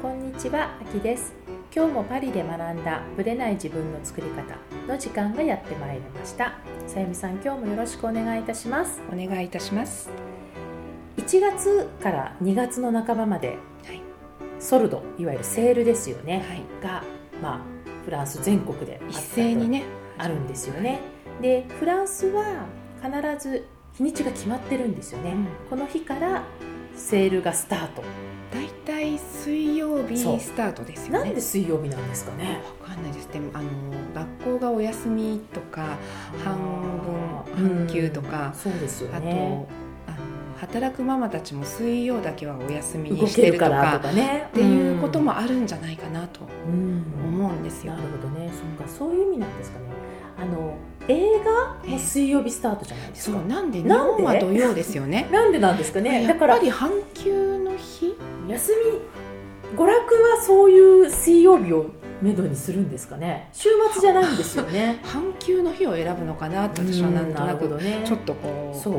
こんにちは、あきです。今日もパリで学んだブレない自分の作り方の時間がやってまいりました。さゆみさん、今日もよろしくお願いいたします。お願いいたします。1月から2月の半ばまで、はい、ソルド、いわゆるセールですよね、はい、が、まあ、フランス全国で一斉にね。あるんですよね。でフランスは必ず日にちが決まってるんですよね、うん、この日からセールがスタート水曜日スタートですよね。なんで水曜日なんですかね。わかんないです。でもあの学校がお休みとか半分半休とか、そうですよね。あと働くママたちも水曜だけはお休みにしてるとかとか、ね、っていうこともあるんじゃないかなと思うんですよ。なるほどね。そうか。そういう意味なんですかね。あの映画も水曜日スタートじゃないですか。そうなんで日本は土曜ですよね。なんでなんですかね。だからやっぱり半休の日？休み娯楽はそういう水曜日をめどにするんですかね。週末じゃないんですよね。半休の日を選ぶのかなって私はなんとなくちょっとこうそう。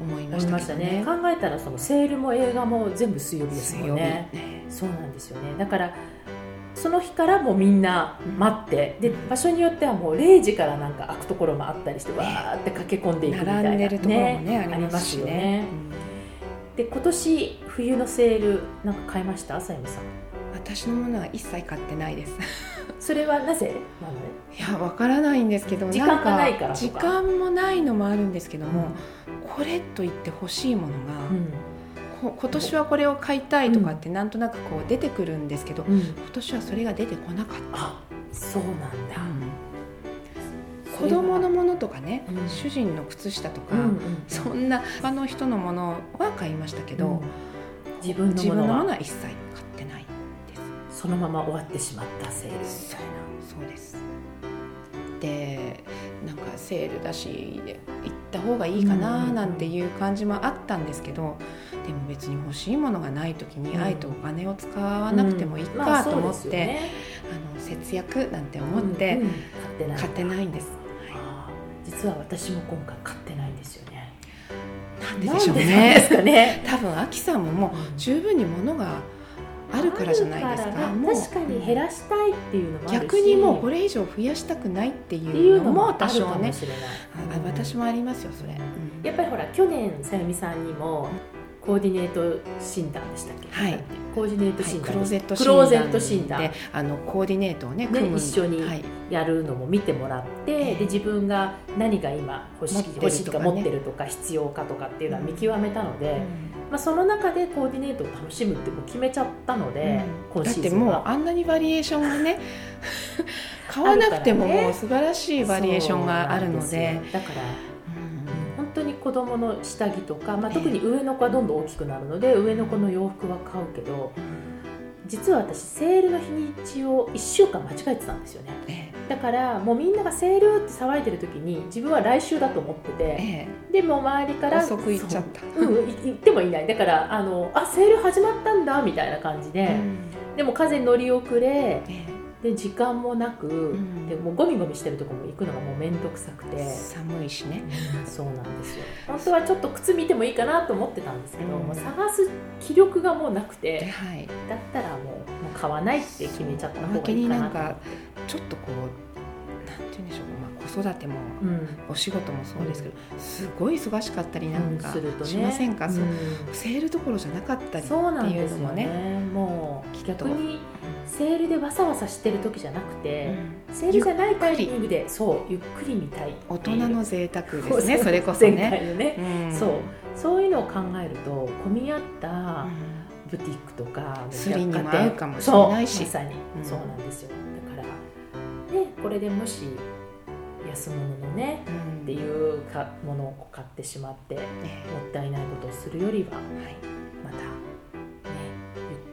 思いましたね、ね、考えたらそのセールも映画も全部水曜日ですもんね、ね、そうなんですよね。だからその日からもうみんな待って、で場所によってはもう0時からなんか開くところもあったりしてわーって駆け込んでいくみたいな、並んでるところもねありますよね、で今年冬のセールなんか買いました？さゆみさん。私のものは一切買ってないです。それはなぜ？いやわからないんですけど時間がないから時間もないのもあるんですけども、うん、これと言って欲しいものが、うん、今年はこれを買いたいとかってなんとなくこう出てくるんですけど、うん、今年はそれが出てこなかった。そうなんだ、子供のものとかね、うん、主人の靴下とか、うんうん、そんな他の人のものは買いましたけど、うん、自分のものは一切買ってないです。そのまま終わってしまったセールみたいな。そうですでなんかセールだし行った方がいいかななんていう感じもあったんですけど、でも別に欲しいものがない時にあえてお金を使わなくてもいいかと思って、あの節約なんて思って買ってないんです。実は私も今回買ってないんですよね。なんででしょうね。かね 多分アキさんももう十分に物があるからじゃないですか。確かに減らしたいっていうのも逆にもうこれ以上増やしたくないっていうのも多少ね。私もありますよそれ。やっぱりほら去年さゆみさんにもコーディネート診断でしたっけ？はい。コーディネート診断、はい、クローゼット診断。であのコーディネートをね、ね、一緒にやるのも見てもらって、はい、で自分が何が今欲しい欲しいとか持ってるとか必要かとかっていうのは見極めたので、うん、まあ、その中でコーディネートを楽しむっても決めちゃったので、うん、だってもうあんなにバリエーションがね 買わなくてももう素晴らしいバリエーションがあるので。だから子供の下着とか、まあ、特に上の子はどんどん大きくなるので、上の子の洋服は買うけど、実は私セールの日にちを1週間間違えてたんですよね、だからもうみんながセールって騒いでる時に自分は来週だと思ってて、でも周りから遅く行っちゃった。う。ん行ってもいない。だからあのあセール始まったんだみたいな感じで、でも風乗り遅れ、で時間もなく、うん、でもうゴミゴミしてるとこも行くのがもう面倒くさくて。寒いしね、そうなんですよ。本当はちょっと靴見てもいいかなと思ってたんですけど、うん、もう探す気力がもうなくて、はい、だったらもうもう買わないって決めちゃった方がいいかなとちょっとこうなんて言うんでしょう。子育ても、お仕事もそうですけど、すごい忙しかったりなんかしませんか、うん、セールどころじゃなかったりっていうのもね、ね、もう逆にセールでわさわさしてる時じゃなくて、セールじゃないタイミングでそうゆっくり見たい。大人の贅沢ですねそれこそね。ね、そう。そういうのを考えると混み合ったブティックとかスリにも合うかもしれないし。まさに、そうなんですよ。だからねこれでもし安物のね、うん、っていうかものを買ってしまって、ね、もったいないことをするよりは、はい、また、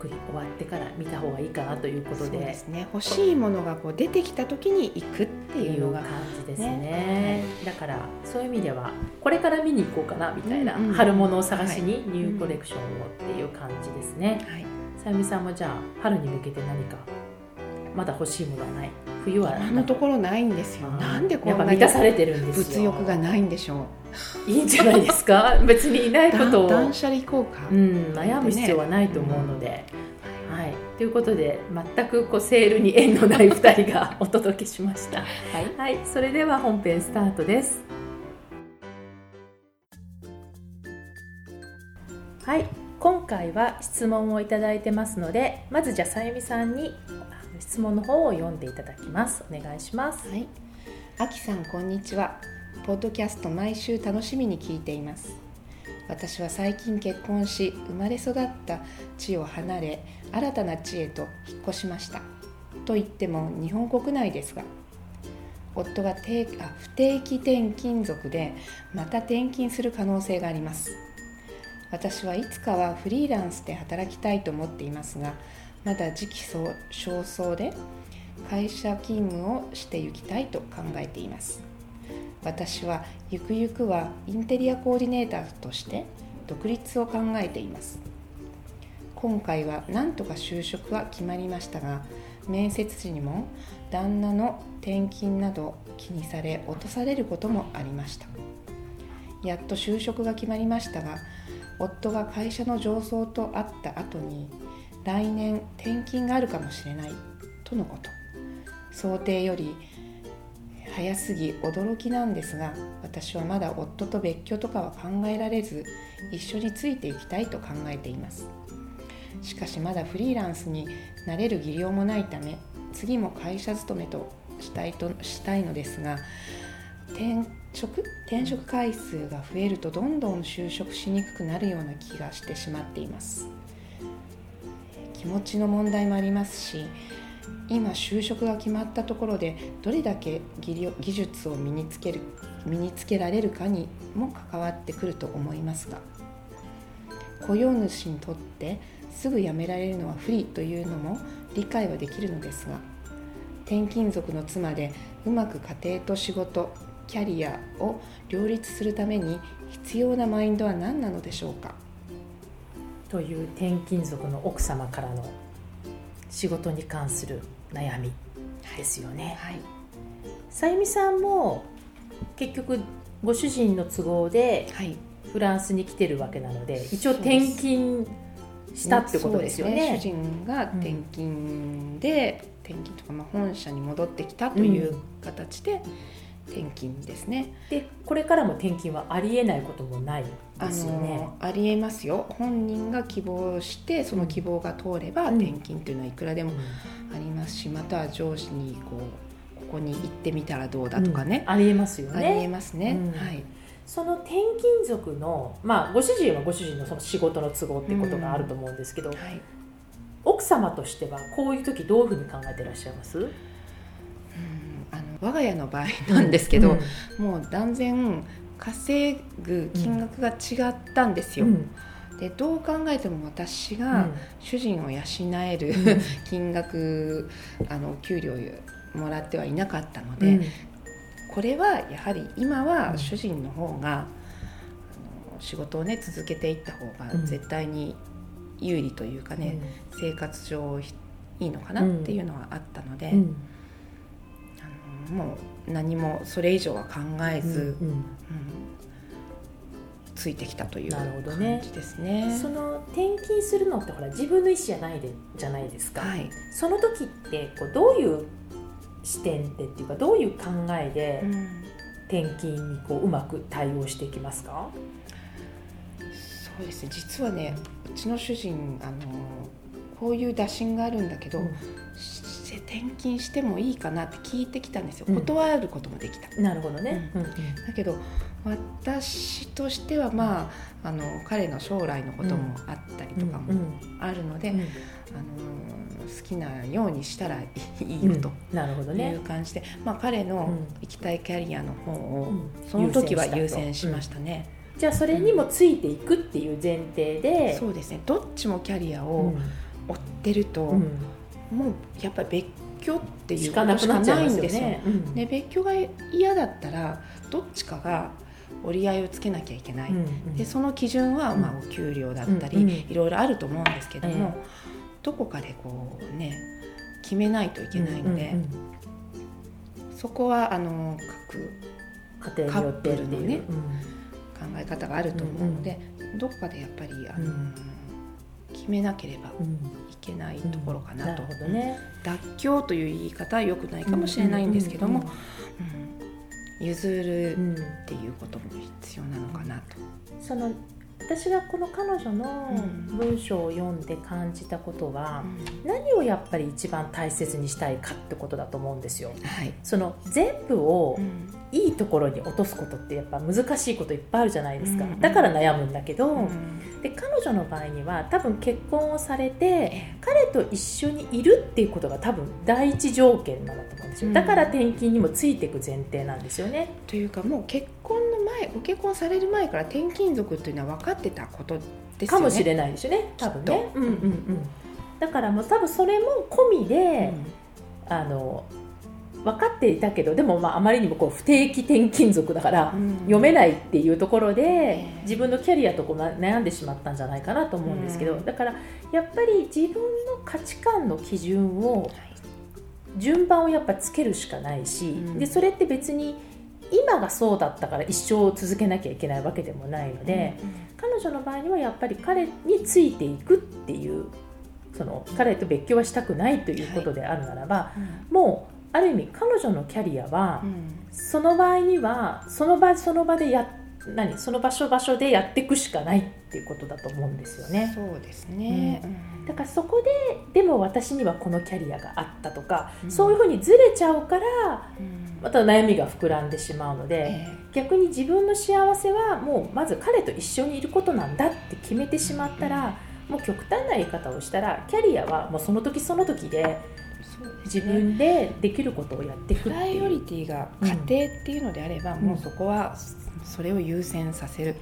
くり終わってから見た方がいいかなということで。ですね。欲しいものがこう出てきた時に行くっていうのが。感じですね、ね、だからそういう意味ではこれから見に行こうかなみたいな、うんうん、春物を探しにニューコレクションをっていう感じですね、はい、さゆみさんもじゃあ春に向けて何かまだ欲しいものはない？冬はあのところないんですよ。なんでこんな満たされてるんです物欲がないんでしょういいんじゃないですか？別にいないことを断捨離効果、うん、悩む必要はないと思うので、はい、ということで全くこうセールに縁のない2人がお届けしました。はいはい、それでは本編スタートです。はい、今回は質問をいただいてますので、まずじゃあさゆみさんに質問の方を読んでいただきます。お願いします。はい、あきさんこんにちは。ポッドキャスト毎週楽しみに聞いています。私は最近結婚し、生まれ育った地を離れ、新たな地へと引っ越しました。と言っても日本国内ですが、夫が定あ不定期転勤族でまた転勤する可能性があります。私はいつかはフリーランスで働きたいと思っていますが、まだ時期尚早で会社勤務をしていきたいと考えています私はゆくゆくはインテリアコーディネーターとして独立を考えています。今回は何とか就職は決まりましたが面接時にも旦那の転勤など気にされ落とされることもありました。やっと就職が決まりましたが夫が会社の上層と会った後に来年転勤があるかもしれないとのこと。想定より早すぎ驚きなんですが私はまだ夫と別居とかは考えられず一緒についていきたいと考えています。しかしまだフリーランスになれる技量もないため次も会社勤めとしたいとしたいのですが転職？転職回数が増えるとどんどん就職しにくくなるような気がしてしまっています。気持ちの問題もありますし今就職が決まったところでどれだけ技術を身につける身につけられるかにも関わってくると思いますが雇用主にとってすぐ辞められるのは不利というのも理解はできるのですが転勤族の妻でうまく家庭と仕事キャリアを両立するために必要なマインドは何なのでしょうか？という転勤族の奥様からの仕事に関する悩みですよね。はい。さゆみさんも結局ご主人の都合ではい。フランスに来てるわけなので一応転勤したってことですよね。そう主人が転勤で、転勤とか、まあ、本社に戻ってきたという形で転勤ですね。でこれからも転勤はありえないこともないあですよね。のありえますよ。本人が希望してその希望が通ればうん。転勤というのはいくらでもありますしまたは上司にこうここに行ってみたらどうだとかね、うん。ありえますよありえね。ますね、うん。はい。その転勤族のまあご主人はご主人のその仕事の都合ってことがあると思うんですけど、はい。奥様としてはこういう時どういうふうに考えてらっしゃいます？我が家の場合なんですけど、うん。もう断然稼ぐ金額が違ったんですよ、うん。でどう考えても私うがん。主人を養える、うん。金額あの給料をもらってはいなかったので、うん。これはやはり今はうん。主人の方が、あの仕事をね続けていった方がうん。絶対に有利というかね、生活上いいのかなっていうのはあったので、うんもう何もそれ以上は考えず、うんうん。ついてきたという感じですね。その転勤するのってほら自分の意思じゃないでじゃないですか、はい、その時ってこうどういう視点でっていうかどういう考えでうん。転勤にこううまく対応していきますか、そうですね。実はねうちの主人あのこういう打診があるんだけど、し転勤してもいいかなって聞いてきたんですよ、うん。断ることもできた。なるほどね、うん。だけど私としてはまああの彼の将来のこともあったりとかもあるので、うん。あの好きなようにしたらいいよとなるほどいねう、感じで、まあ、彼のうん。行きたいキャリアの方を、うん。その時は優優先しましたね、じゃあそれにもついていくっていう前提で。そうですね。どっちもキャリアうをん。追ってると、うんもうやっぱり別居っていうしかなことしかくないんですよ。ね。うん。で別居が嫌だったらどっちかが折り合いをつけなきゃいけない、うんでその基準は、うん。まあ、お給料だったり、うんうん。いろいろあると思うんですけども、えどこかでこうね決めないといけないので、うんうんそこはあの各カップルのねうん。考え方があると思うので、どっかでやっぱりあの、うん決決めなければいうん。けないところかなと、るほどね。妥協という言い方は良くないかもしれないんですけども、うん。うん。譲るうんうんっていうことも必要なのかなと。その私がこの彼女のうん。文章を読んで感じたことは、何をやっぱり一番大切にしたいかってことだと思うんですよ。はい、その全部をうんいいところに落とすことってやっぱ難しいこといっぱいあるじゃないですか、うんだから悩むんだけど、うん。で彼女の場合には多分結婚をされてえ彼と一緒にいるっていうことが多分第一条件なんだと思うんですよ、うん。だから転勤にもついていく前提なんですよね。というかもう結婚の前ご結婚される前から転勤族っていうのは分かってたことですよね。かもしれないですよね。多分ね。うんうんうん。だからもう多分それも込みで、うん。あの分かっていたけどでもまああまりにもこう不定期転勤族だから、うん。読めないっていうところで、ええ。自分のキャリアとこ悩んでしまったんじゃないかなと思うんですけど、うん。だからやっぱり自分の価値観の基準をはい。順番をやっぱつけるしかないし、うん。でそれって別に今がそうだったから一生続けなきゃいけないわけでもないので、彼女の場合にはやっぱり彼についていくっていうその彼と別居はしたくないということであるならば、うん。もうある意味彼女のキャリアは、うん。その場合にはその場その場でや何その場所場所でやっていくしかないっていうことだと思うんですよね。そうですね。だからそこででも私にはこのキャリアがあったとか、うん。そういうふうにずれちゃうからうん。また悩みが膨らんでしまうので、え逆に自分の幸せはもうまず彼と一緒にいることなんだって決めてしまったら、もう極端な言い方をしたらキャリアはもうその時その時で自分でできることをやっていくプライオリ。ティが家庭っていうのであれば、んもうそこはそれを優先させる、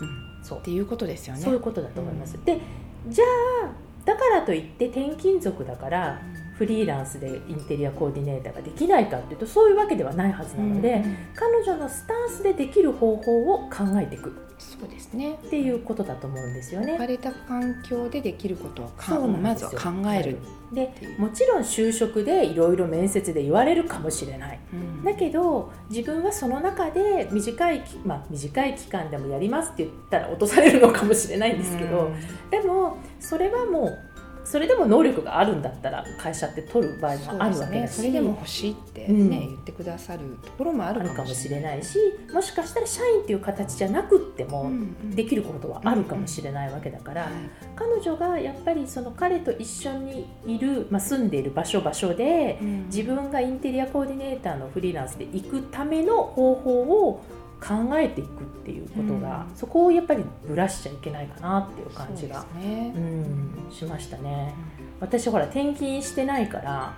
うんそうっていうことですよね。そういうことだと思います。でじゃあだからといって転勤族だからフリーランスでインテリアコーディネーターができないかっていうとそういうわけではないはずなので、うん彼女のスタンスでできる方法を考えていくそうですね。っていうことだと思うんですよね置か。れた環境でできることをまずは考える。でていうもちろん就職でいろいろ面接で言われるかもしれないうんだけど自分はその中で短いき、まあ、短い期間でもやりますって言ったら落とされるのかもしれないんですけど、うんでもそれはもうそれでも能力があるんだったら会社って取る場合もあ。るわけだし。それでも欲しいってね、うん。言ってくださるところもああるるかもしれな。い。いしもしかしたら社員っていう形じゃなくってもできることはあるかもしれないわけだから、彼女がやっぱりその彼と一緒にいる、まあ、住んでいる場所場所で自分がインテリアコーディネーターのフリーランスで行くための方法を考えていくっていうことが、うん。そこをやっぱりぶらしちゃいけないかなっていう感じがね。う。んしましたね。私ほら転勤してないから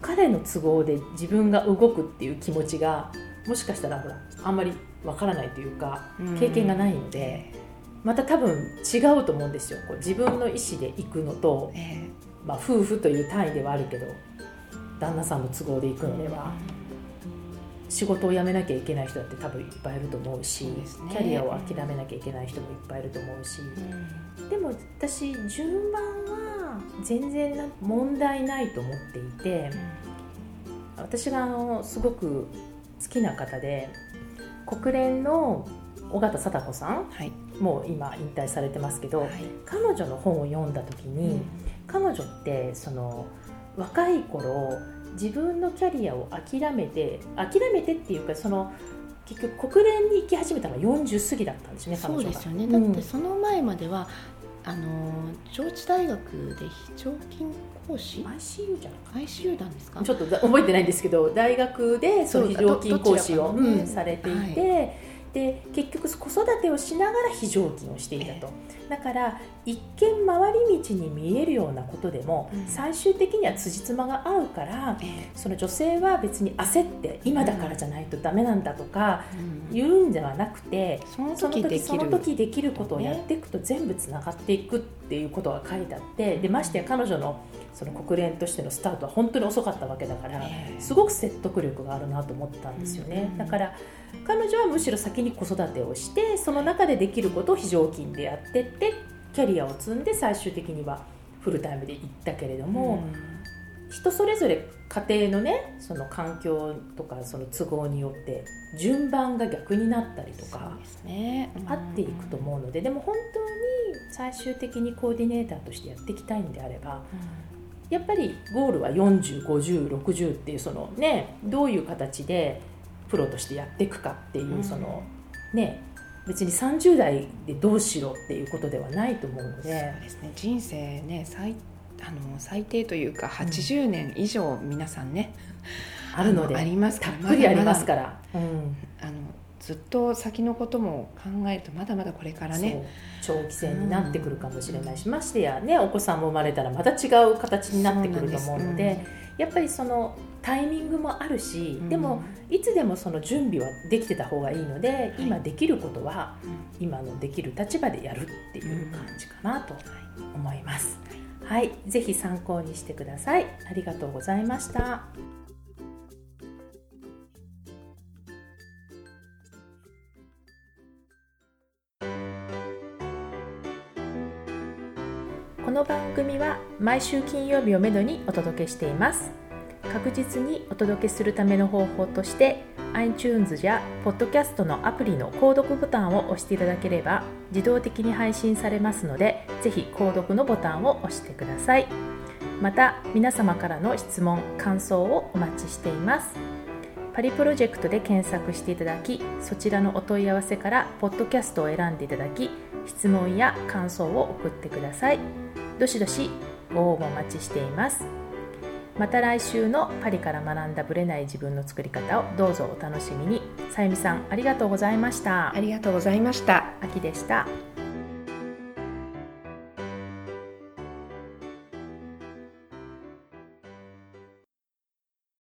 彼の都合で自分が動くっていう気持ちがもしかしたらほらあんまりわからないというかうん。経験がないので、また多分違うと思うんですよ。こう自分の意思で行くのと、えまあ、夫婦という単位ではあるけど旦那さんの都合で行くえのでは、仕事を辞めなきゃいけない人だって多分いっぱいいると思うしね。キャリアを諦めなきゃいけない人もいっぱいいると思うし、うん。でも私順番は全然な問題ないと思っていて私があのすごく好きな方で国連の尾形貞子さんはい。もう今引退されてますけど、はい。彼女の本を読んだ時に、彼女ってその若い頃自分のキャリアを諦めて諦めてっていうかその結局国連に行き始めたのは40過ぎだったんですね彼そうですよね。だうん。ってその前までは、あの上智大学で非常勤講師？ICU じゃな ICU なんですか？ちょっと覚えてないんですけど大学でその非常勤講師を、ねうんされていて、で結局子育てをしながら非常勤をしていたと、だから一見回り道に見えるようなことでも、うん。最終的には辻褄が合うからえその女性は別に焦って今だからじゃないとダメなんだとかえ言うんではなくて、そのその時できる。時その時できることをやっていくと全部つながっていくっていうことが書いてあってでましてや彼女のその国連としてのスタートは本当に遅かったわけだからええ。すごく説得力があるなと思ったんですよね。うん。だから彼女はむしろ先に子育てをしてその中でできることを非常勤でやってってキャリアを積んで最終的にはフルタイムで行ったけれども、人それぞれ家庭のねその環境とかその都合によって順番が逆になったりとかそうですね。合っていくと思うのででも本当に最終的にコーディネーターとしてやっていきたいんであればやっぱりゴールは405060っていうそのねどういう形でプロとしてやっていくかっていううん。そのね別に30代でどうしろっていうことではないと思うのそうでですね。人生ね最あの最低というか80年以上皆さんね、あるのでありますから。たっぷりありますまから。うん。だあのずっと先のことも考えるとまだまだこれからね。長期戦になってくるかもしれないし、ましてやねお子さんも生まれたらまた違う形になってくると思うのでやっぱりそのタイミングもあるし、うん。でもいつでもその準備はできてた方がいいので、今できることはうん。今のできる立場でやるっていう感じかなと思います。はい、ぜひ参考にしてください。ありがとうございました。組は毎週金曜日をめどにお届けしています。確実にお届けするための方法として iTunes や Podcast のアプリの購読ボタンを押していただければ自動的に配信されますのでぜひ購読のボタンを押してください。また皆様からの質問感想をお待ちしています。パリプロジェクトで検索していただきそちらのお問い合わせからポッドキャストを選んでいただき質問や感想を送ってください。どしどしご応募お待ちしています。また来週のパリから学んだブレない自分の作り方をどうぞお楽しみに。さゆみさんありがとうございました。ありがとうございました。秋でした